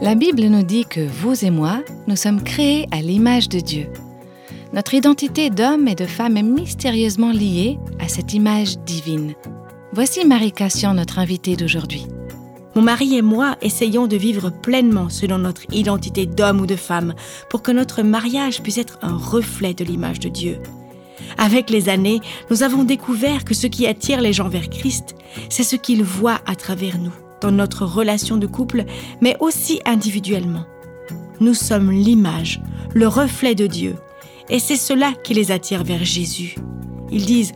La Bible nous dit que vous et moi, nous sommes créés à l'image de Dieu. Notre identité d'homme et de femme est mystérieusement liée à cette image divine. Voici Marie Cassian, notre invitée d'aujourd'hui. Mon mari et moi essayons de vivre pleinement selon notre identité d'homme ou de femme pour que notre mariage puisse être un reflet de l'image de Dieu. Avec les années, nous avons découvert que ce qui attire les gens vers Christ, c'est ce qu'ils voient à travers nous, dans notre relation de couple, mais aussi individuellement. Nous sommes l'image, le reflet de Dieu, et c'est cela qui les attire vers Jésus. Ils disent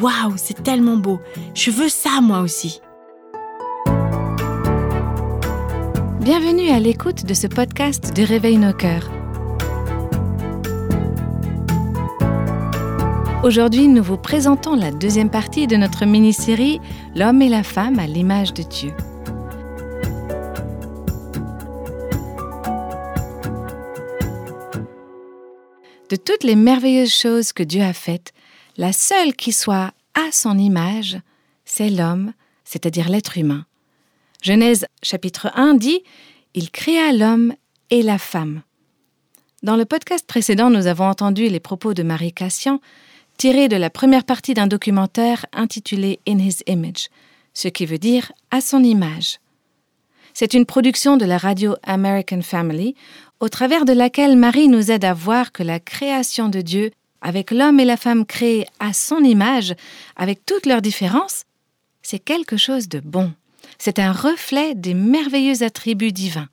Waouh, c'est tellement beau, je veux ça moi aussi. Bienvenue à l'écoute de ce podcast de Réveil nos cœurs. Aujourd'hui, nous vous présentons la deuxième partie de notre mini-série L'homme et la femme à l'image de Dieu. De toutes les merveilleuses choses que Dieu a faites, la seule qui soit à son image, c'est l'homme, c'est-à-dire l'être humain. Genèse chapitre 1 dit Il créa l'homme et la femme. Dans le podcast précédent, nous avons entendu les propos de Marie Cassian tirés de la première partie d'un documentaire intitulé In His Image, ce qui veut dire à son image. C'est une production de la radio American Family, au travers de laquelle Marie nous aide à voir que la création de Dieu, avec l'homme et la femme créés à son image, avec toutes leurs différences, c'est quelque chose de bon. C'est un reflet des merveilleux attributs divins.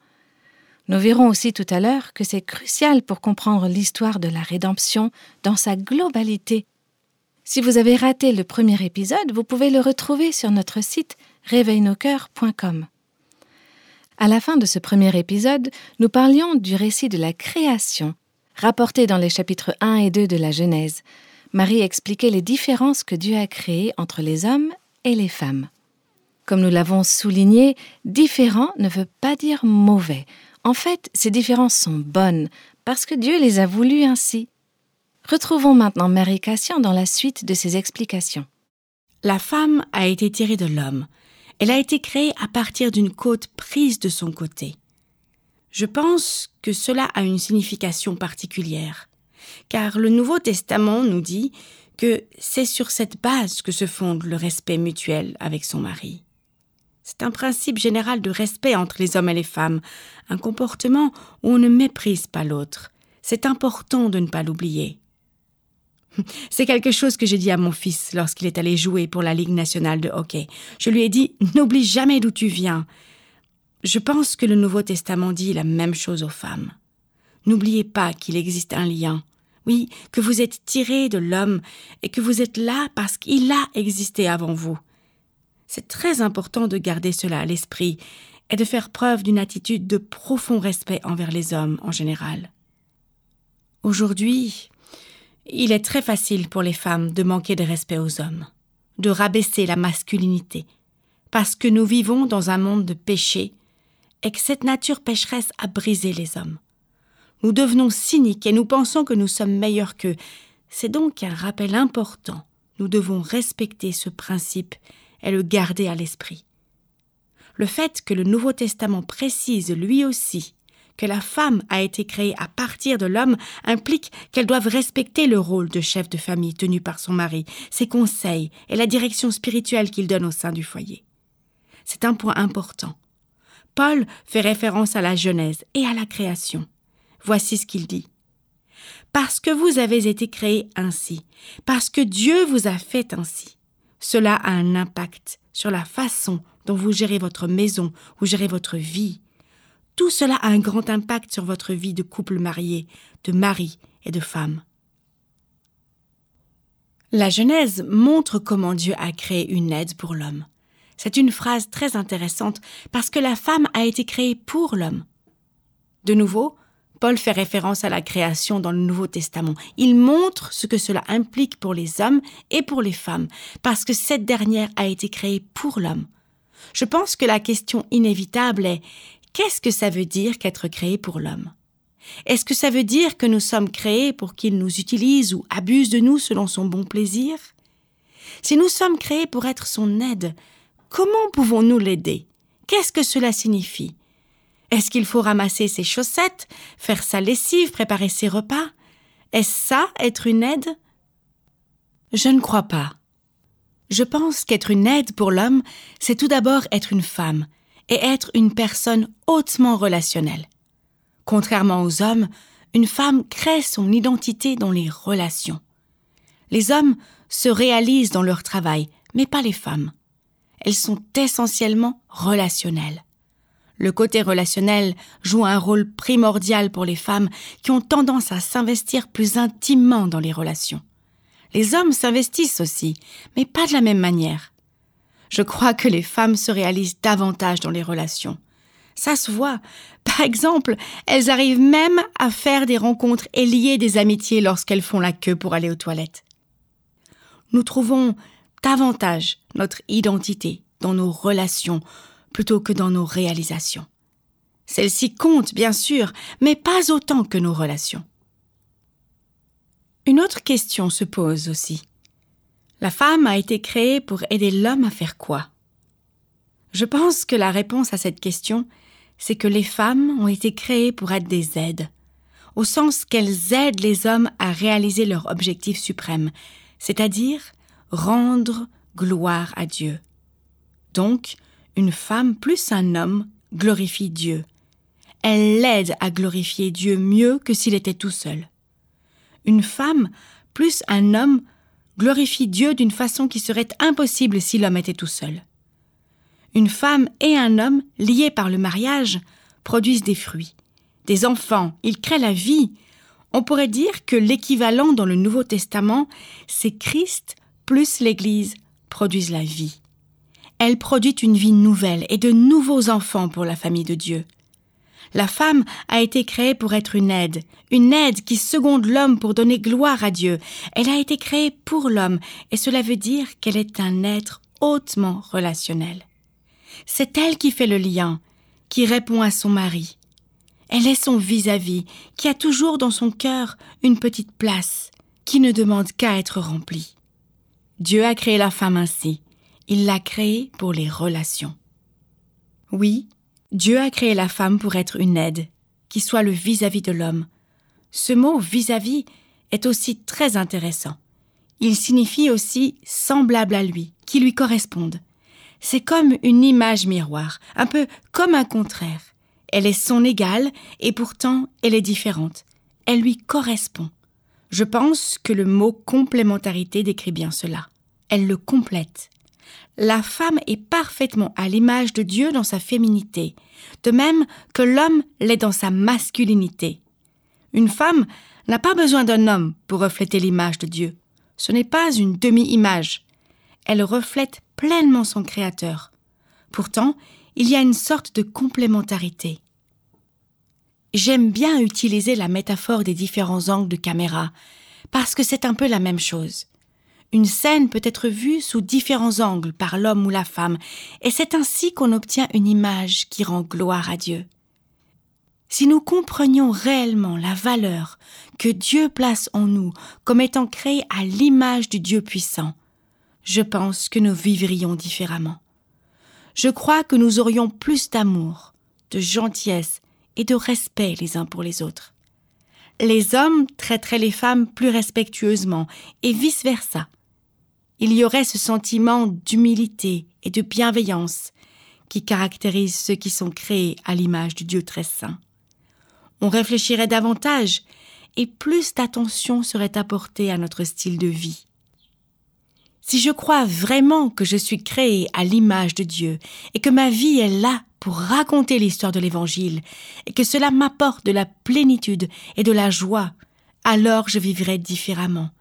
Nous verrons aussi tout à l'heure que c'est crucial pour comprendre l'histoire de la rédemption dans sa globalité. Si vous avez raté le premier épisode, vous pouvez le retrouver sur notre site réveilnoscoeurs.com. À la fin de ce premier épisode, nous parlions du récit de la création, rapporté dans les chapitres 1 et 2 de la Genèse. Marie expliquait les différences que Dieu a créées entre les hommes et les femmes. Comme nous l'avons souligné, différent ne veut pas dire mauvais. En fait, ces différences sont bonnes, parce que Dieu les a voulues ainsi. Retrouvons maintenant Marie Cassian dans la suite de ses explications. La femme a été tirée de l'homme. Elle a été créée à partir d'une côte prise de son côté. Je pense que cela a une signification particulière, car le Nouveau Testament nous dit que c'est sur cette base que se fonde le respect mutuel avec son mari. C'est un principe général de respect entre les hommes et les femmes, un comportement où on ne méprise pas l'autre. C'est important de ne pas l'oublier. C'est quelque chose que j'ai dit à mon fils lorsqu'il est allé jouer pour la Ligue nationale de hockey. Je lui ai dit N'oublie jamais d'où tu viens. Je pense que le Nouveau Testament dit la même chose aux femmes. N'oubliez pas qu'il existe un lien. Oui, que vous êtes tiré de l'homme et que vous êtes là parce qu'il a existé avant vous. C'est très important de garder cela à l'esprit et de faire preuve d'une attitude de profond respect envers les hommes en général. Aujourd'hui, il est très facile pour les femmes de manquer de respect aux hommes, de rabaisser la masculinité, parce que nous vivons dans un monde de péché et que cette nature pécheresse a brisé les hommes. Nous devenons cyniques et nous pensons que nous sommes meilleurs qu'eux. C'est donc un rappel important. Nous devons respecter ce principe et le garder à l'esprit. Le fait que le Nouveau Testament précise lui aussi que la femme a été créée à partir de l'homme implique qu'elle doive respecter le rôle de chef de famille tenu par son mari, ses conseils et la direction spirituelle qu'il donne au sein du foyer. C'est un point important. Paul fait référence à la Genèse et à la création. Voici ce qu'il dit. Parce que vous avez été créés ainsi, parce que Dieu vous a fait ainsi. Cela a un impact sur la façon dont vous gérez votre maison, vous gérez votre vie. Tout cela a un grand impact sur votre vie de couple marié, de mari et de femme. La Genèse montre comment Dieu a créé une aide pour l'homme. C'est une phrase très intéressante parce que la femme a été créée pour l'homme. De nouveau, Paul fait référence à la création dans le Nouveau Testament. Il montre ce que cela implique pour les hommes et pour les femmes, parce que cette dernière a été créée pour l'homme. Je pense que la question inévitable est qu'est-ce que ça veut dire qu'être créé pour l'homme? Est-ce que ça veut dire que nous sommes créés pour qu'il nous utilise ou abuse de nous selon son bon plaisir? Si nous sommes créés pour être son aide, comment pouvons-nous l'aider? Qu'est-ce que cela signifie? Est-ce qu'il faut ramasser ses chaussettes, faire sa lessive, préparer ses repas? Est-ce ça, être une aide? Je ne crois pas. Je pense qu'être une aide pour l'homme, c'est tout d'abord être une femme et être une personne hautement relationnelle. Contrairement aux hommes, une femme crée son identité dans les relations. Les hommes se réalisent dans leur travail, mais pas les femmes. Elles sont essentiellement relationnelles. Le côté relationnel joue un rôle primordial pour les femmes qui ont tendance à s'investir plus intimement dans les relations. Les hommes s'investissent aussi, mais pas de la même manière. Je crois que les femmes se réalisent davantage dans les relations. Ça se voit. Par exemple, elles arrivent même à faire des rencontres et lier des amitiés lorsqu'elles font la queue pour aller aux toilettes. Nous trouvons davantage notre identité dans nos relations plutôt que dans nos réalisations. Celles-ci comptent, bien sûr, mais pas autant que nos relations. Une autre question se pose aussi. La femme a été créée pour aider l'homme à faire quoi? Je pense que la réponse à cette question, c'est que les femmes ont été créées pour être des aides, au sens qu'elles aident les hommes à réaliser leur objectif suprême, c'est-à-dire rendre gloire à Dieu. Donc, une femme plus un homme glorifie Dieu. Elle l'aide à glorifier Dieu mieux que s'il était tout seul. Une femme plus un homme glorifie Dieu d'une façon qui serait impossible si l'homme était tout seul. Une femme et un homme, liés par le mariage, produisent des fruits, des enfants, ils créent la vie. On pourrait dire que l'équivalent dans le Nouveau Testament, c'est Christ plus l'Église produisent la vie. Elle produit une vie nouvelle et de nouveaux enfants pour la famille de Dieu. La femme a été créée pour être une aide, une aide qui seconde l'homme pour donner gloire à Dieu. Elle a été créée pour l'homme, et cela veut dire qu'elle est un être hautement relationnel. C'est elle qui fait le lien, qui répond à son mari. Elle est son vis-à-vis, qui a toujours dans son cœur une petite place, qui ne demande qu'à être remplie. Dieu a créé la femme ainsi. Il l'a créée pour les relations. Oui, Dieu a créé la femme pour être une aide, qui soit le vis-à-vis de l'homme. Ce mot vis-à-vis est aussi très intéressant. Il signifie aussi semblable à lui, qui lui corresponde. C'est comme une image miroir, un peu comme un contraire. Elle est son égale et pourtant elle est différente. Elle lui correspond. Je pense que le mot complémentarité décrit bien cela. Elle le complète. La femme est parfaitement à l'image de Dieu dans sa féminité, de même que l'homme l'est dans sa masculinité. Une femme n'a pas besoin d'un homme pour refléter l'image de Dieu. Ce n'est pas une demi-image. Elle reflète pleinement son Créateur. Pourtant, il y a une sorte de complémentarité. J'aime bien utiliser la métaphore des différents angles de caméra, parce que c'est un peu la même chose. Une scène peut être vue sous différents angles par l'homme ou la femme, et c'est ainsi qu'on obtient une image qui rend gloire à Dieu. Si nous comprenions réellement la valeur que Dieu place en nous comme étant créés à l'image du Dieu puissant, je pense que nous vivrions différemment. Je crois que nous aurions plus d'amour, de gentillesse et de respect les uns pour les autres. Les hommes traiteraient les femmes plus respectueusement et vice-versa. Il y aurait ce sentiment d'humilité et de bienveillance qui caractérise ceux qui sont créés à l'image du Dieu très saint. On réfléchirait davantage et plus d'attention serait apportée à notre style de vie. Si je crois vraiment que je suis créé à l'image de Dieu et que ma vie est là pour raconter l'histoire de l'Évangile et que cela m'apporte de la plénitude et de la joie, alors je vivrai différemment.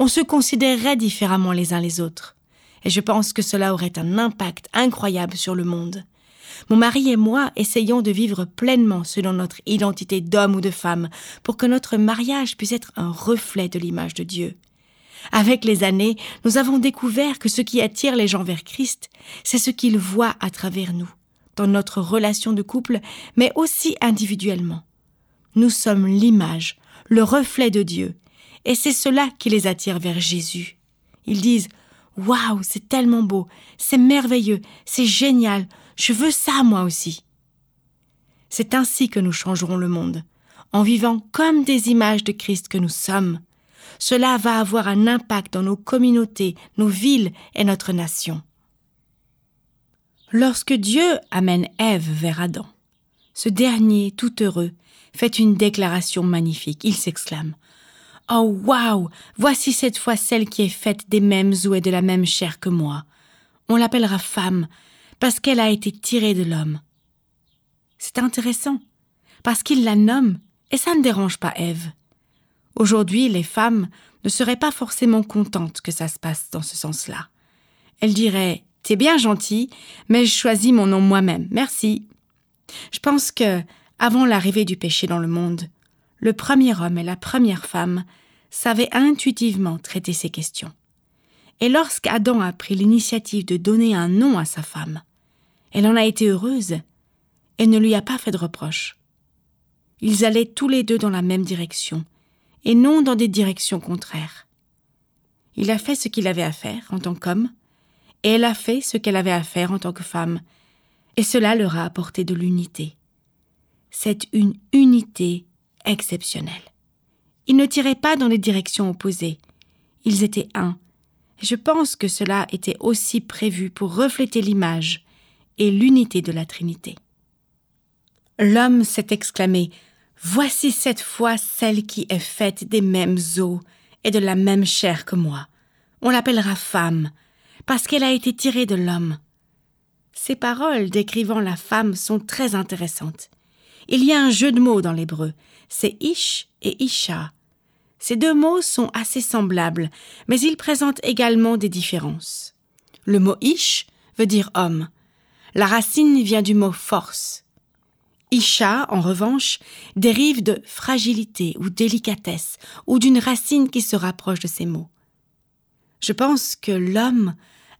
On se considérerait différemment les uns les autres. Et je pense que cela aurait un impact incroyable sur le monde. Mon mari et moi essayons de vivre pleinement selon notre identité d'homme ou de femme pour que notre mariage puisse être un reflet de l'image de Dieu. Avec les années, nous avons découvert que ce qui attire les gens vers Christ, c'est ce qu'ils voient à travers nous, dans notre relation de couple, mais aussi individuellement. Nous sommes l'image, le reflet de Dieu, et c'est cela qui les attire vers Jésus. Ils disent Waouh, c'est tellement beau, c'est merveilleux, c'est génial, je veux ça moi aussi. C'est ainsi que nous changerons le monde, en vivant comme des images de Christ que nous sommes. Cela va avoir un impact dans nos communautés, nos villes et notre nation. Lorsque Dieu amène Ève vers Adam, ce dernier, tout heureux, fait une déclaration magnifique. Il s'exclame Oh waouh Voici cette fois celle qui est faite des mêmes os et de la même chair que moi. On l'appellera femme, parce qu'elle a été tirée de l'homme. C'est intéressant, parce qu'il la nomme, et ça ne dérange pas Ève. Aujourd'hui, les femmes ne seraient pas forcément contentes que ça se passe dans ce sens-là. Elles diraient T'es bien gentil, mais je choisis mon nom moi-même, merci. Je pense que, avant l'arrivée du péché dans le monde, le premier homme et la première femme savaient intuitivement traiter ces questions. Et lorsqu'Adam a pris l'initiative de donner un nom à sa femme, elle en a été heureuse et ne lui a pas fait de reproches. Ils allaient tous les deux dans la même direction, et non dans des directions contraires. Il a fait ce qu'il avait à faire en tant qu'homme, et elle a fait ce qu'elle avait à faire en tant que femme, et cela leur a apporté de l'unité. C'est une unité exceptionnelle. Ils ne tiraient pas dans les directions opposées, ils étaient un, je pense que cela était aussi prévu pour refléter l'image et l'unité de la Trinité. L'homme s'est exclamé Voici cette fois celle qui est faite des mêmes os et de la même chair que moi. On l'appellera femme, parce qu'elle a été tirée de l'homme. Ces paroles décrivant la femme sont très intéressantes. Il y a un jeu de mots dans l'hébreu, c'est ish et isha. Ces deux mots sont assez semblables, mais ils présentent également des différences. Le mot ish veut dire homme. La racine vient du mot force. Isha, en revanche, dérive de fragilité ou délicatesse, ou d'une racine qui se rapproche de ces mots. Je pense que l'homme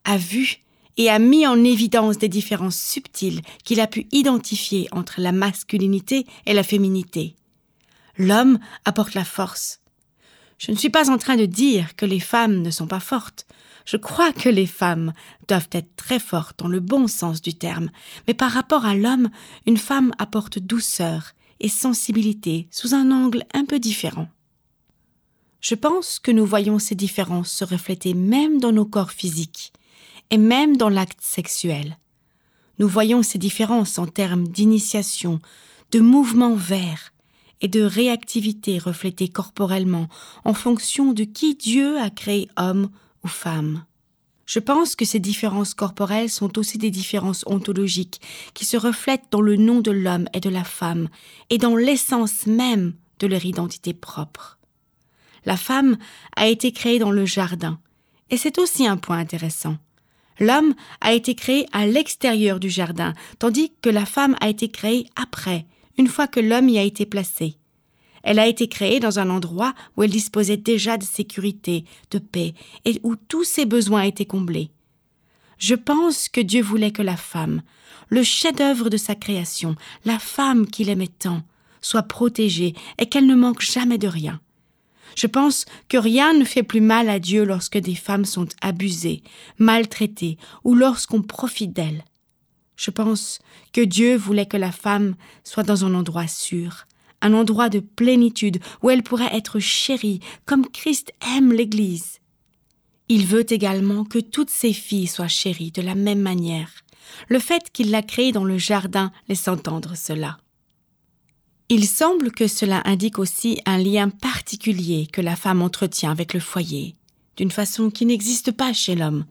a vu et a mis en évidence des différences subtiles qu'il a pu identifier entre la masculinité et la féminité. L'homme apporte la force. Je ne suis pas en train de dire que les femmes ne sont pas fortes. Je crois que les femmes doivent être très fortes dans le bon sens du terme, mais par rapport à l'homme, une femme apporte douceur et sensibilité sous un angle un peu différent. Je pense que nous voyons ces différences se refléter même dans nos corps physiques et même dans l'acte sexuel. Nous voyons ces différences en termes d'initiation, de mouvement vers et de réactivité reflétée corporellement en fonction de qui Dieu a créé homme ou femme. Je pense que ces différences corporelles sont aussi des différences ontologiques qui se reflètent dans le nom de l'homme et de la femme et dans l'essence même de leur identité propre. La femme a été créée dans le jardin, et c'est aussi un point intéressant. L'homme a été créé à l'extérieur du jardin, tandis que la femme a été créée après, une fois que l'homme y a été placé. Elle a été créée dans un endroit où elle disposait déjà de sécurité, de paix, et où tous ses besoins étaient comblés. Je pense que Dieu voulait que la femme, le chef-d'œuvre de sa création, la femme qu'il aimait tant, soit protégée et qu'elle ne manque jamais de rien. Je pense que rien ne fait plus mal à Dieu lorsque des femmes sont abusées, maltraitées ou lorsqu'on profite d'elles. Je pense que Dieu voulait que la femme soit dans un endroit sûr, un endroit de plénitude où elle pourrait être chérie comme Christ aime l'Église. Il veut également que toutes ses filles soient chéries de la même manière. Le fait qu'il l'a créée dans le jardin laisse entendre cela. Il semble que cela indique aussi un lien particulier que la femme entretient avec le foyer, d'une façon qui n'existe pas chez l'homme.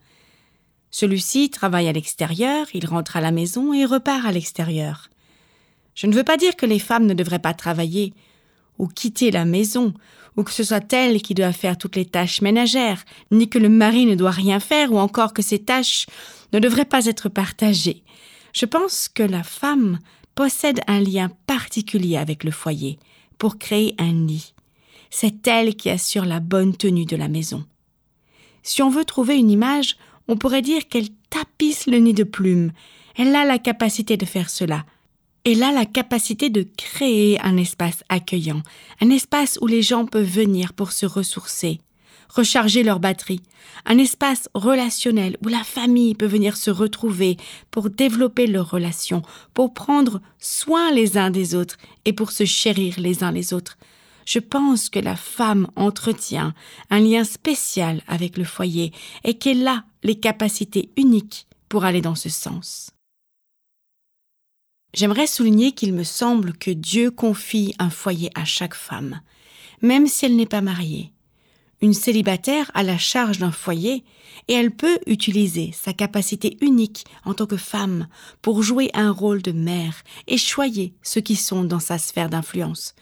Celui-ci travaille à l'extérieur, il rentre à la maison et repart à l'extérieur. Je ne veux pas dire que les femmes ne devraient pas travailler, ou quitter la maison, ou que ce soit elle qui doit faire toutes les tâches ménagères, ni que le mari ne doit rien faire, ou encore que ces tâches ne devraient pas être partagées. Je pense que la femme possède un lien particulier avec le foyer pour créer un nid. C'est elle qui assure la bonne tenue de la maison. Si on veut trouver une image, on pourrait dire qu'elle tapisse le nid de plumes. Elle a la capacité de faire cela. Elle a la capacité de créer un espace accueillant, un espace où les gens peuvent venir pour se ressourcer, recharger leur batterie, un espace relationnel où la famille peut venir se retrouver pour développer leurs relations, pour prendre soin les uns des autres et pour se chérir les uns les autres. Je pense que la femme entretient un lien spécial avec le foyer et qu'elle a les capacités uniques pour aller dans ce sens. J'aimerais souligner qu'il me semble que Dieu confie un foyer à chaque femme, même si elle n'est pas mariée. Une célibataire a la charge d'un foyer et elle peut utiliser sa capacité unique en tant que femme pour jouer un rôle de mère et choyer ceux qui sont dans sa sphère d'influence,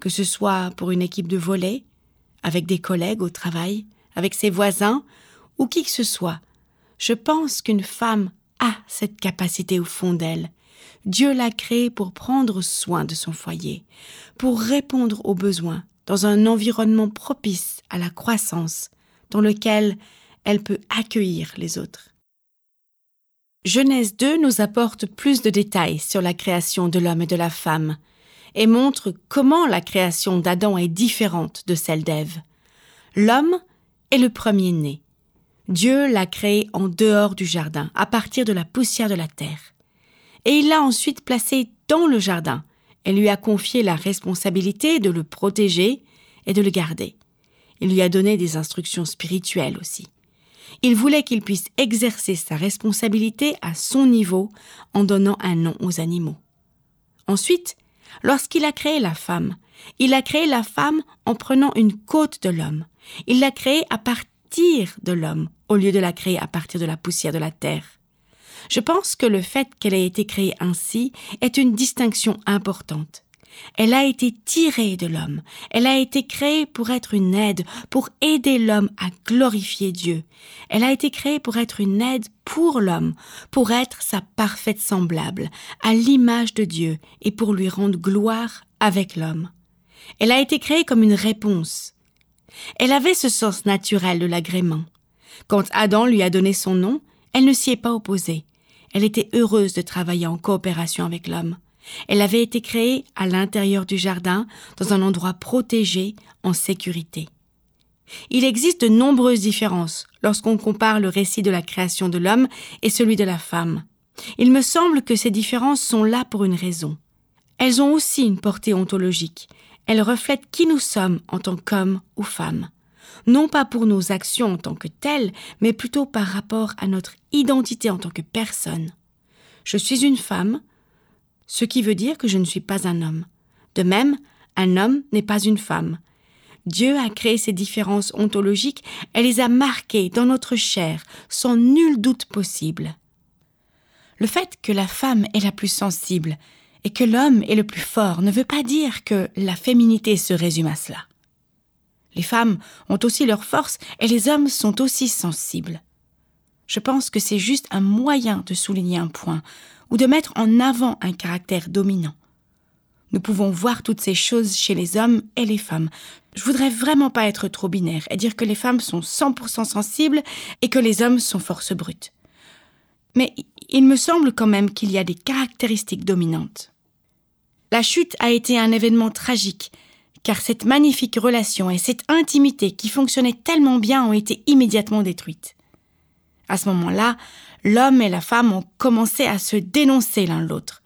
que ce soit pour une équipe de volley, avec des collègues au travail, avec ses voisins ou qui que ce soit. Je pense qu'une femme a cette capacité au fond d'elle Dieu l'a créée pour prendre soin de son foyer, pour répondre aux besoins dans un environnement propice à la croissance, dans lequel elle peut accueillir les autres. Genèse 2 nous apporte plus de détails sur la création de l'homme et de la femme, et montre comment la création d'Adam est différente de celle d'Ève. L'homme est le premier-né. Dieu l'a créé en dehors du jardin, à partir de la poussière de la terre et il l'a ensuite placé dans le jardin et lui a confié la responsabilité de le protéger et de le garder. Il lui a donné des instructions spirituelles aussi. Il voulait qu'il puisse exercer sa responsabilité à son niveau en donnant un nom aux animaux. Ensuite, lorsqu'il a créé la femme, il a créé la femme en prenant une côte de l'homme. Il l'a créée à partir de l'homme au lieu de la créer à partir de la poussière de la terre. Je pense que le fait qu'elle ait été créée ainsi est une distinction importante. Elle a été tirée de l'homme. Elle a été créée pour être une aide, pour aider l'homme à glorifier Dieu. Elle a été créée pour être une aide pour l'homme, pour être sa parfaite semblable, à l'image de Dieu, et pour lui rendre gloire avec l'homme. Elle a été créée comme une réponse. Elle avait ce sens naturel de l'agrément. Quand Adam lui a donné son nom, elle ne s'y est pas opposée. Elle était heureuse de travailler en coopération avec l'homme. Elle avait été créée à l'intérieur du jardin, dans un endroit protégé, en sécurité. Il existe de nombreuses différences lorsqu'on compare le récit de la création de l'homme et celui de la femme. Il me semble que ces différences sont là pour une raison. Elles ont aussi une portée ontologique. Elles reflètent qui nous sommes en tant qu'hommes ou femmes non pas pour nos actions en tant que telles, mais plutôt par rapport à notre identité en tant que personne. Je suis une femme, ce qui veut dire que je ne suis pas un homme. De même, un homme n'est pas une femme. Dieu a créé ces différences ontologiques et les a marquées dans notre chair sans nul doute possible. Le fait que la femme est la plus sensible et que l'homme est le plus fort ne veut pas dire que la féminité se résume à cela. Les femmes ont aussi leur force et les hommes sont aussi sensibles. Je pense que c'est juste un moyen de souligner un point ou de mettre en avant un caractère dominant. Nous pouvons voir toutes ces choses chez les hommes et les femmes. Je voudrais vraiment pas être trop binaire et dire que les femmes sont 100% sensibles et que les hommes sont force brutes. Mais il me semble quand même qu'il y a des caractéristiques dominantes. La chute a été un événement tragique car cette magnifique relation et cette intimité qui fonctionnaient tellement bien ont été immédiatement détruites. À ce moment-là, l'homme et la femme ont commencé à se dénoncer l'un l'autre.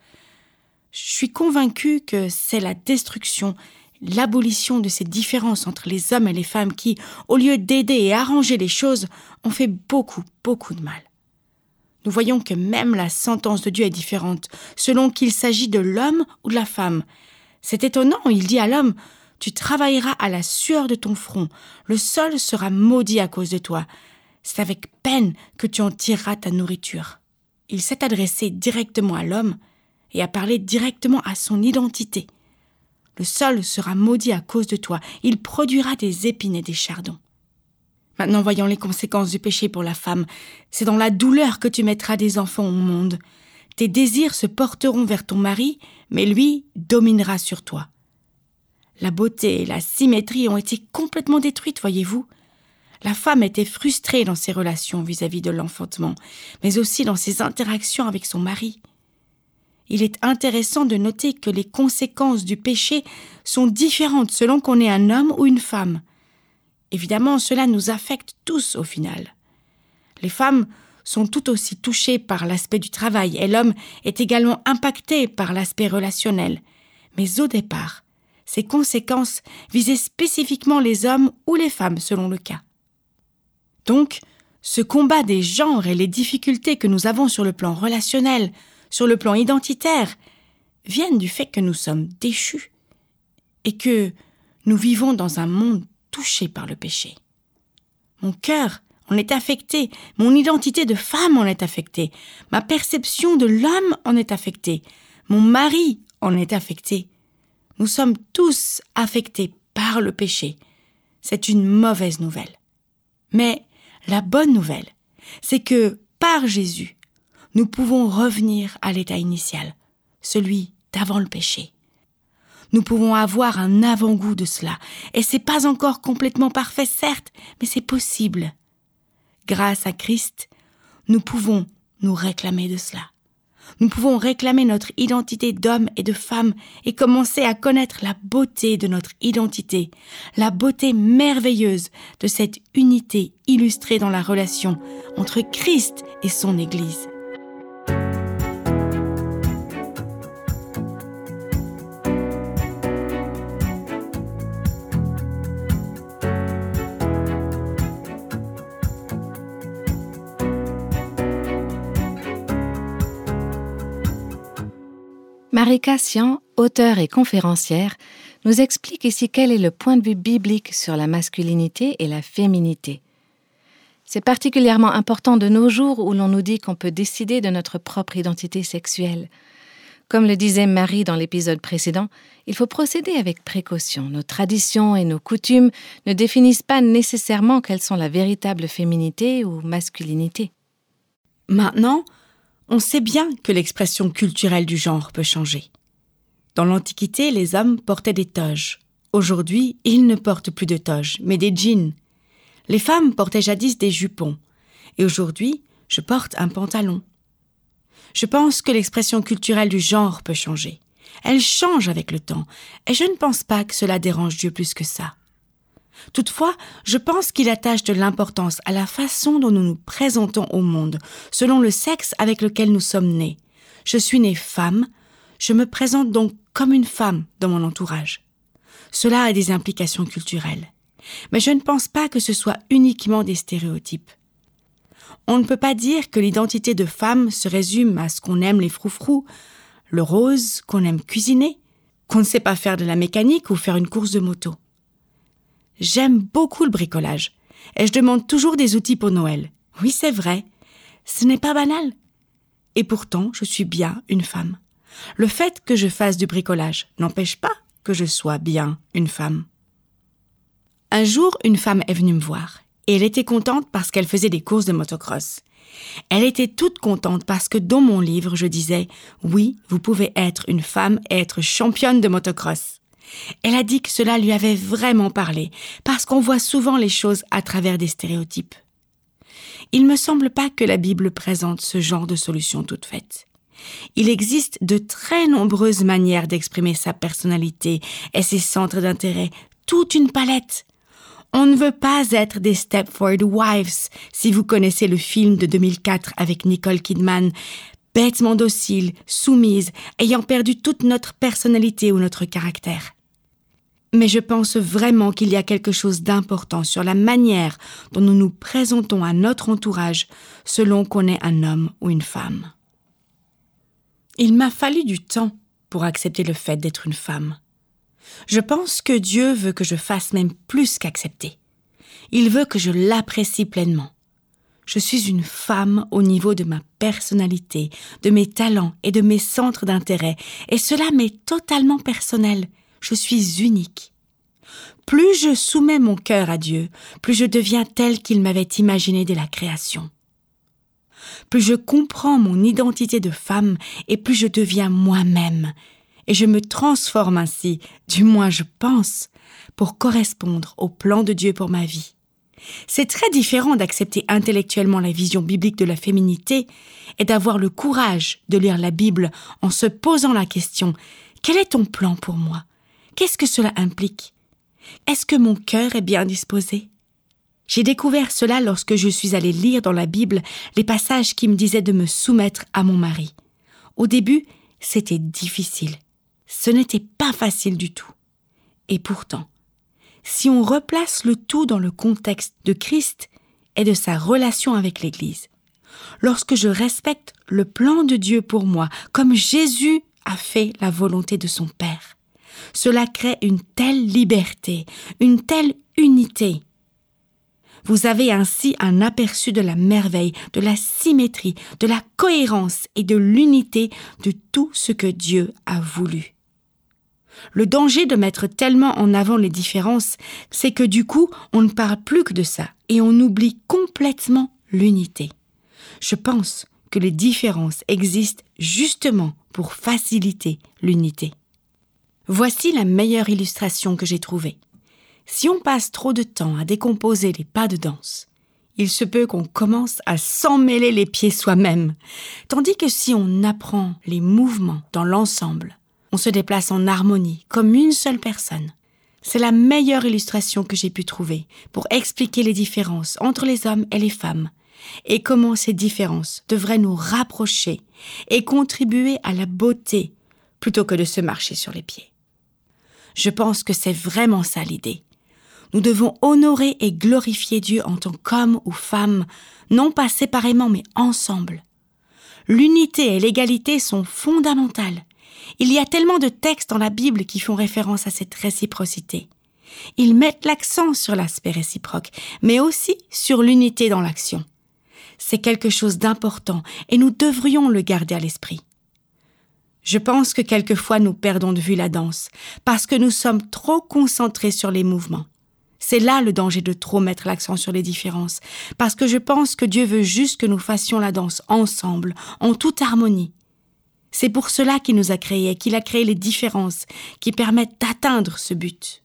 Je suis convaincue que c'est la destruction, l'abolition de ces différences entre les hommes et les femmes qui, au lieu d'aider et arranger les choses, ont fait beaucoup, beaucoup de mal. Nous voyons que même la sentence de Dieu est différente, selon qu'il s'agit de l'homme ou de la femme. C'est étonnant, il dit à l'homme, tu travailleras à la sueur de ton front, le sol sera maudit à cause de toi. C'est avec peine que tu en tireras ta nourriture. Il s'est adressé directement à l'homme et a parlé directement à son identité. Le sol sera maudit à cause de toi, il produira des épines et des chardons. Maintenant voyons les conséquences du péché pour la femme. C'est dans la douleur que tu mettras des enfants au monde. Tes désirs se porteront vers ton mari, mais lui dominera sur toi. La beauté et la symétrie ont été complètement détruites, voyez-vous. La femme était frustrée dans ses relations vis-à-vis de l'enfantement, mais aussi dans ses interactions avec son mari. Il est intéressant de noter que les conséquences du péché sont différentes selon qu'on est un homme ou une femme. Évidemment, cela nous affecte tous au final. Les femmes sont tout aussi touchées par l'aspect du travail et l'homme est également impacté par l'aspect relationnel. Mais au départ, ces conséquences visaient spécifiquement les hommes ou les femmes selon le cas. Donc, ce combat des genres et les difficultés que nous avons sur le plan relationnel, sur le plan identitaire, viennent du fait que nous sommes déchus et que nous vivons dans un monde touché par le péché. Mon cœur en est affecté, mon identité de femme en est affectée, ma perception de l'homme en est affectée, mon mari en est affecté. Nous sommes tous affectés par le péché. C'est une mauvaise nouvelle. Mais la bonne nouvelle, c'est que par Jésus, nous pouvons revenir à l'état initial, celui d'avant le péché. Nous pouvons avoir un avant-goût de cela, et c'est pas encore complètement parfait, certes, mais c'est possible. Grâce à Christ, nous pouvons nous réclamer de cela. Nous pouvons réclamer notre identité d'homme et de femme et commencer à connaître la beauté de notre identité, la beauté merveilleuse de cette unité illustrée dans la relation entre Christ et son Église. Marika Sian, auteure et conférencière, nous explique ici quel est le point de vue biblique sur la masculinité et la féminité. C'est particulièrement important de nos jours où l'on nous dit qu'on peut décider de notre propre identité sexuelle. Comme le disait Marie dans l'épisode précédent, il faut procéder avec précaution. Nos traditions et nos coutumes ne définissent pas nécessairement quelles sont la véritable féminité ou masculinité. Maintenant, on sait bien que l'expression culturelle du genre peut changer. Dans l'Antiquité, les hommes portaient des toges. Aujourd'hui, ils ne portent plus de toges, mais des jeans. Les femmes portaient jadis des jupons. Et aujourd'hui, je porte un pantalon. Je pense que l'expression culturelle du genre peut changer. Elle change avec le temps, et je ne pense pas que cela dérange Dieu plus que ça. Toutefois, je pense qu'il attache de l'importance à la façon dont nous nous présentons au monde, selon le sexe avec lequel nous sommes nés. Je suis née femme, je me présente donc comme une femme dans mon entourage. Cela a des implications culturelles. Mais je ne pense pas que ce soit uniquement des stéréotypes. On ne peut pas dire que l'identité de femme se résume à ce qu'on aime les froufrous, le rose, qu'on aime cuisiner, qu'on ne sait pas faire de la mécanique ou faire une course de moto. J'aime beaucoup le bricolage. Et je demande toujours des outils pour Noël. Oui, c'est vrai. Ce n'est pas banal. Et pourtant, je suis bien une femme. Le fait que je fasse du bricolage n'empêche pas que je sois bien une femme. Un jour, une femme est venue me voir, et elle était contente parce qu'elle faisait des courses de motocross. Elle était toute contente parce que dans mon livre, je disais, oui, vous pouvez être une femme et être championne de motocross. Elle a dit que cela lui avait vraiment parlé, parce qu'on voit souvent les choses à travers des stéréotypes. Il me semble pas que la Bible présente ce genre de solution toute faite. Il existe de très nombreuses manières d'exprimer sa personnalité et ses centres d'intérêt, toute une palette. On ne veut pas être des Stepford Wives, si vous connaissez le film de 2004 avec Nicole Kidman, bêtement docile, soumise, ayant perdu toute notre personnalité ou notre caractère. Mais je pense vraiment qu'il y a quelque chose d'important sur la manière dont nous nous présentons à notre entourage selon qu'on est un homme ou une femme. Il m'a fallu du temps pour accepter le fait d'être une femme. Je pense que Dieu veut que je fasse même plus qu'accepter. Il veut que je l'apprécie pleinement. Je suis une femme au niveau de ma personnalité, de mes talents et de mes centres d'intérêt, et cela m'est totalement personnel je suis unique. Plus je soumets mon cœur à Dieu, plus je deviens tel qu'il m'avait imaginé dès la création. Plus je comprends mon identité de femme et plus je deviens moi-même, et je me transforme ainsi, du moins je pense, pour correspondre au plan de Dieu pour ma vie. C'est très différent d'accepter intellectuellement la vision biblique de la féminité et d'avoir le courage de lire la Bible en se posant la question Quel est ton plan pour moi? Qu'est-ce que cela implique? Est-ce que mon cœur est bien disposé? J'ai découvert cela lorsque je suis allée lire dans la Bible les passages qui me disaient de me soumettre à mon mari. Au début, c'était difficile. Ce n'était pas facile du tout. Et pourtant, si on replace le tout dans le contexte de Christ et de sa relation avec l'Église, lorsque je respecte le plan de Dieu pour moi, comme Jésus a fait la volonté de son Père, cela crée une telle liberté, une telle unité. Vous avez ainsi un aperçu de la merveille, de la symétrie, de la cohérence et de l'unité de tout ce que Dieu a voulu. Le danger de mettre tellement en avant les différences, c'est que du coup, on ne parle plus que de ça et on oublie complètement l'unité. Je pense que les différences existent justement pour faciliter l'unité. Voici la meilleure illustration que j'ai trouvée. Si on passe trop de temps à décomposer les pas de danse, il se peut qu'on commence à s'emmêler les pieds soi-même, tandis que si on apprend les mouvements dans l'ensemble, on se déplace en harmonie, comme une seule personne. C'est la meilleure illustration que j'ai pu trouver pour expliquer les différences entre les hommes et les femmes, et comment ces différences devraient nous rapprocher et contribuer à la beauté plutôt que de se marcher sur les pieds. Je pense que c'est vraiment ça l'idée. Nous devons honorer et glorifier Dieu en tant qu'homme ou femme, non pas séparément mais ensemble. L'unité et l'égalité sont fondamentales. Il y a tellement de textes dans la Bible qui font référence à cette réciprocité. Ils mettent l'accent sur l'aspect réciproque, mais aussi sur l'unité dans l'action. C'est quelque chose d'important et nous devrions le garder à l'esprit. Je pense que quelquefois nous perdons de vue la danse, parce que nous sommes trop concentrés sur les mouvements. C'est là le danger de trop mettre l'accent sur les différences, parce que je pense que Dieu veut juste que nous fassions la danse ensemble, en toute harmonie. C'est pour cela qu'il nous a créés, qu'il a créé les différences qui permettent d'atteindre ce but.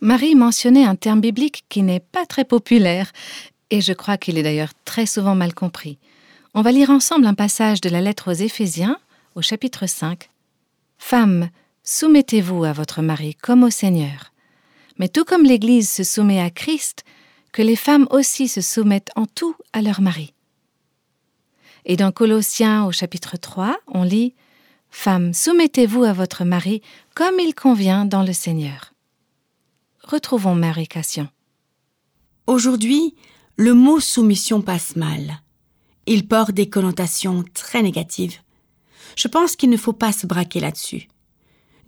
Marie mentionnait un terme biblique qui n'est pas très populaire, et je crois qu'il est d'ailleurs très souvent mal compris. On va lire ensemble un passage de la lettre aux Éphésiens, au chapitre 5. Femmes, soumettez-vous à votre mari comme au Seigneur. Mais tout comme l'Église se soumet à Christ, que les femmes aussi se soumettent en tout à leur mari. Et dans Colossiens au chapitre 3, on lit Femmes, soumettez-vous à votre mari comme il convient dans le Seigneur. Retrouvons Marie Cassion. Aujourd'hui, le mot soumission passe mal. Il porte des connotations très négatives. Je pense qu'il ne faut pas se braquer là-dessus.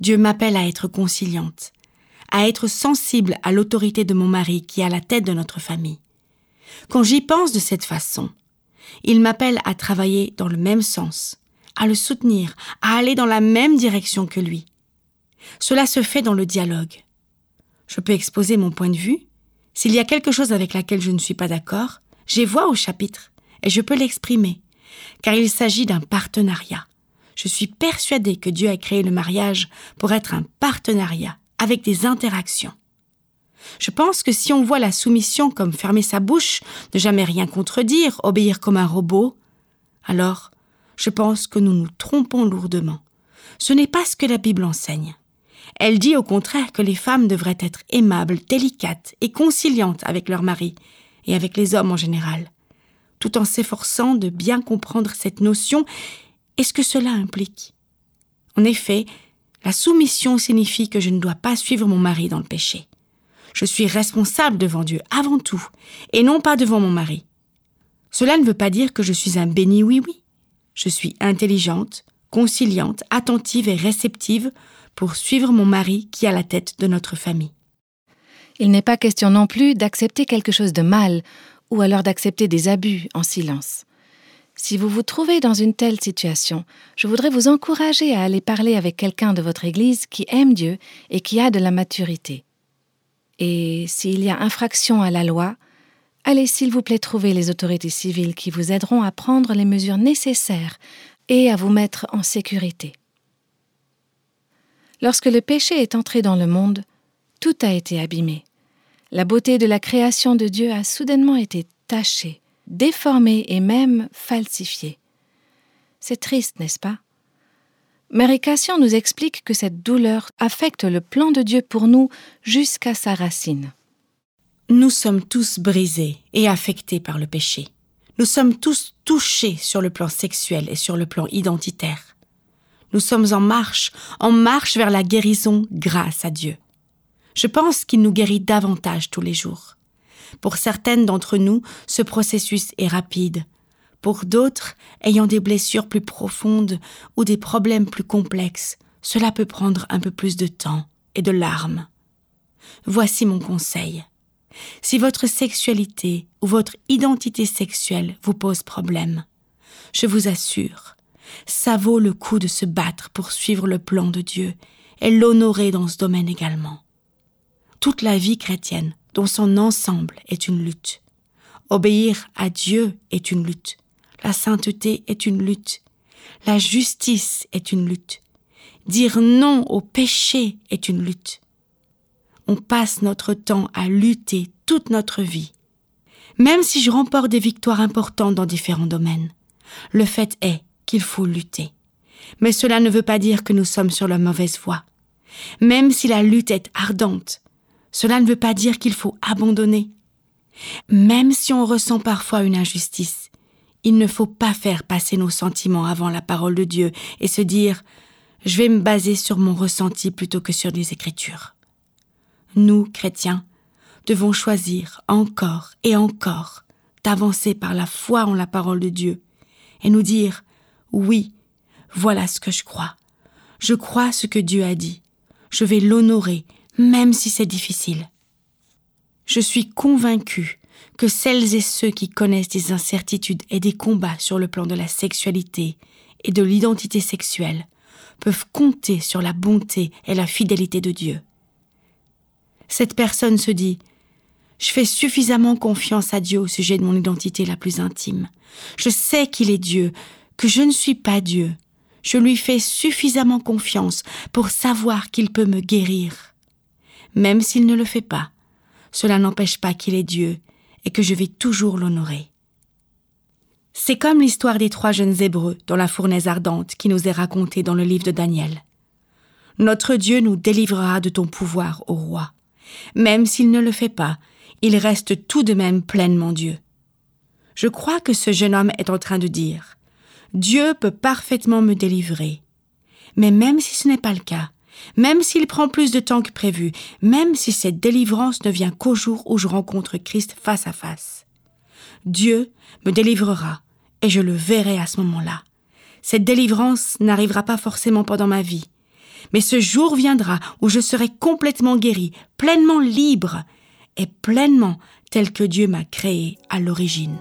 Dieu m'appelle à être conciliante, à être sensible à l'autorité de mon mari qui est à la tête de notre famille. Quand j'y pense de cette façon, il m'appelle à travailler dans le même sens, à le soutenir, à aller dans la même direction que lui. Cela se fait dans le dialogue. Je peux exposer mon point de vue. S'il y a quelque chose avec laquelle je ne suis pas d'accord, j'ai voix au chapitre et je peux l'exprimer, car il s'agit d'un partenariat. Je suis persuadée que Dieu a créé le mariage pour être un partenariat avec des interactions. Je pense que si on voit la soumission comme fermer sa bouche, ne jamais rien contredire, obéir comme un robot, alors je pense que nous nous trompons lourdement. Ce n'est pas ce que la Bible enseigne. Elle dit au contraire que les femmes devraient être aimables, délicates et conciliantes avec leur mari et avec les hommes en général, tout en s'efforçant de bien comprendre cette notion et ce que cela implique? En effet, la soumission signifie que je ne dois pas suivre mon mari dans le péché. Je suis responsable devant Dieu avant tout, et non pas devant mon mari. Cela ne veut pas dire que je suis un béni oui-oui. Je suis intelligente, conciliante, attentive et réceptive pour suivre mon mari qui a la tête de notre famille. Il n'est pas question non plus d'accepter quelque chose de mal, ou alors d'accepter des abus en silence. Si vous vous trouvez dans une telle situation, je voudrais vous encourager à aller parler avec quelqu'un de votre Église qui aime Dieu et qui a de la maturité. Et s'il y a infraction à la loi, allez s'il vous plaît trouver les autorités civiles qui vous aideront à prendre les mesures nécessaires et à vous mettre en sécurité. Lorsque le péché est entré dans le monde, tout a été abîmé. La beauté de la création de Dieu a soudainement été tachée, déformée et même falsifiée. C'est triste, n'est-ce pas? Mary Cassian nous explique que cette douleur affecte le plan de Dieu pour nous jusqu'à sa racine. Nous sommes tous brisés et affectés par le péché. Nous sommes tous touchés sur le plan sexuel et sur le plan identitaire. Nous sommes en marche, en marche vers la guérison grâce à Dieu. Je pense qu'il nous guérit davantage tous les jours. Pour certaines d'entre nous, ce processus est rapide. Pour d'autres, ayant des blessures plus profondes ou des problèmes plus complexes, cela peut prendre un peu plus de temps et de larmes. Voici mon conseil. Si votre sexualité ou votre identité sexuelle vous pose problème, je vous assure, ça vaut le coup de se battre pour suivre le plan de Dieu et l'honorer dans ce domaine également. Toute la vie chrétienne, dans son ensemble, est une lutte. Obéir à Dieu est une lutte. La sainteté est une lutte. La justice est une lutte. Dire non au péché est une lutte on passe notre temps à lutter toute notre vie. Même si je remporte des victoires importantes dans différents domaines, le fait est qu'il faut lutter. Mais cela ne veut pas dire que nous sommes sur la mauvaise voie. Même si la lutte est ardente, cela ne veut pas dire qu'il faut abandonner. Même si on ressent parfois une injustice, il ne faut pas faire passer nos sentiments avant la parole de Dieu et se dire je vais me baser sur mon ressenti plutôt que sur les Écritures nous, chrétiens, devons choisir encore et encore d'avancer par la foi en la parole de Dieu et nous dire oui, voilà ce que je crois. Je crois ce que Dieu a dit. Je vais l'honorer, même si c'est difficile. Je suis convaincu que celles et ceux qui connaissent des incertitudes et des combats sur le plan de la sexualité et de l'identité sexuelle peuvent compter sur la bonté et la fidélité de Dieu cette personne se dit Je fais suffisamment confiance à Dieu au sujet de mon identité la plus intime. Je sais qu'il est Dieu, que je ne suis pas Dieu. Je lui fais suffisamment confiance pour savoir qu'il peut me guérir. Même s'il ne le fait pas, cela n'empêche pas qu'il est Dieu et que je vais toujours l'honorer. C'est comme l'histoire des trois jeunes Hébreux dans la fournaise ardente qui nous est racontée dans le livre de Daniel. Notre Dieu nous délivrera de ton pouvoir, ô roi. Même s'il ne le fait pas, il reste tout de même pleinement Dieu. Je crois que ce jeune homme est en train de dire Dieu peut parfaitement me délivrer. Mais même si ce n'est pas le cas, même s'il prend plus de temps que prévu, même si cette délivrance ne vient qu'au jour où je rencontre Christ face à face, Dieu me délivrera et je le verrai à ce moment-là. Cette délivrance n'arrivera pas forcément pendant ma vie, mais ce jour viendra où je serai complètement guéri, pleinement libre et pleinement tel que Dieu m'a créé à l'origine.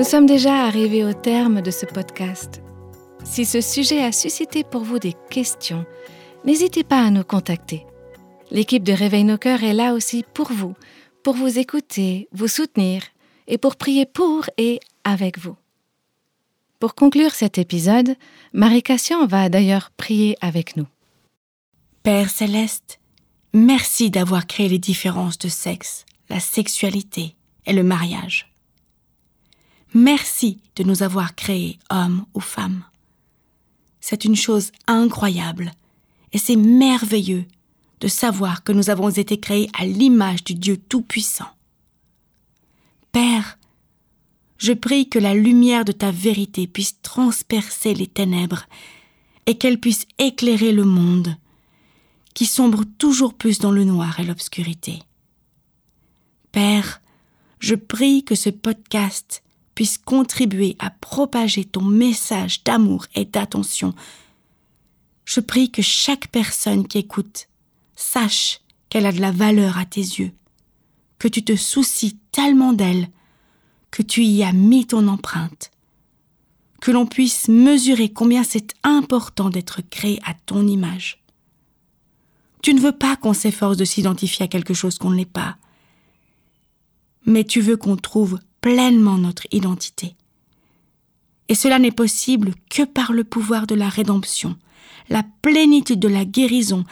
Nous sommes déjà arrivés au terme de ce podcast. Si ce sujet a suscité pour vous des questions, n'hésitez pas à nous contacter. L'équipe de Réveil nos cœurs est là aussi pour vous pour vous écouter, vous soutenir et pour prier pour et avec vous. Pour conclure cet épisode, Marie Cassion va d'ailleurs prier avec nous. Père céleste, merci d'avoir créé les différences de sexe, la sexualité et le mariage. Merci de nous avoir créés hommes ou femmes. C'est une chose incroyable et c'est merveilleux de savoir que nous avons été créés à l'image du Dieu Tout-Puissant. Père, je prie que la lumière de ta vérité puisse transpercer les ténèbres et qu'elle puisse éclairer le monde qui sombre toujours plus dans le noir et l'obscurité. Père, je prie que ce podcast contribuer à propager ton message d'amour et d'attention. Je prie que chaque personne qui écoute sache qu'elle a de la valeur à tes yeux, que tu te soucies tellement d'elle que tu y as mis ton empreinte, que l'on puisse mesurer combien c'est important d'être créé à ton image. Tu ne veux pas qu'on s'efforce de s'identifier à quelque chose qu'on ne l'est pas, mais tu veux qu'on trouve pleinement notre identité. Et cela n'est possible que par le pouvoir de la rédemption, la plénitude de la guérison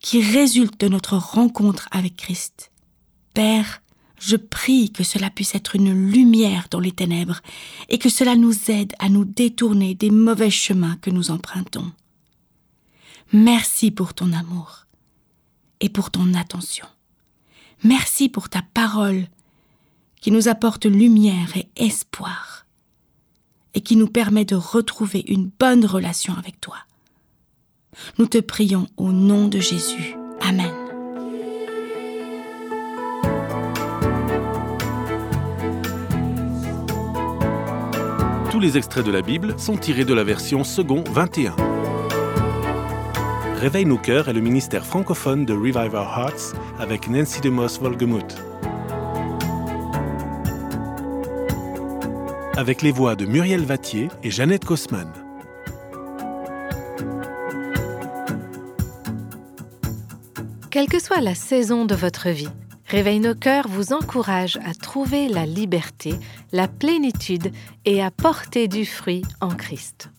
qui résulte de notre rencontre avec Christ. Père, Je prie que cela puisse être une lumière dans les ténèbres et que cela nous aide à nous détourner des mauvais chemins que nous empruntons. Merci pour ton amour et pour ton attention. Merci pour ta parole qui nous apporte lumière et espoir et qui nous permet de retrouver une bonne relation avec toi. Nous te prions au nom de Jésus. Amen. Tous les extraits de la Bible sont tirés de la version second 21. Réveille nos cœurs est le ministère francophone de Revive Our Hearts avec Nancy DeMoss Avec les voix de Muriel Vattier et Jeannette Kosman. Quelle que soit la saison de votre vie, Réveille nos cœurs vous encourage à trouver la liberté, la plénitude et à porter du fruit en Christ.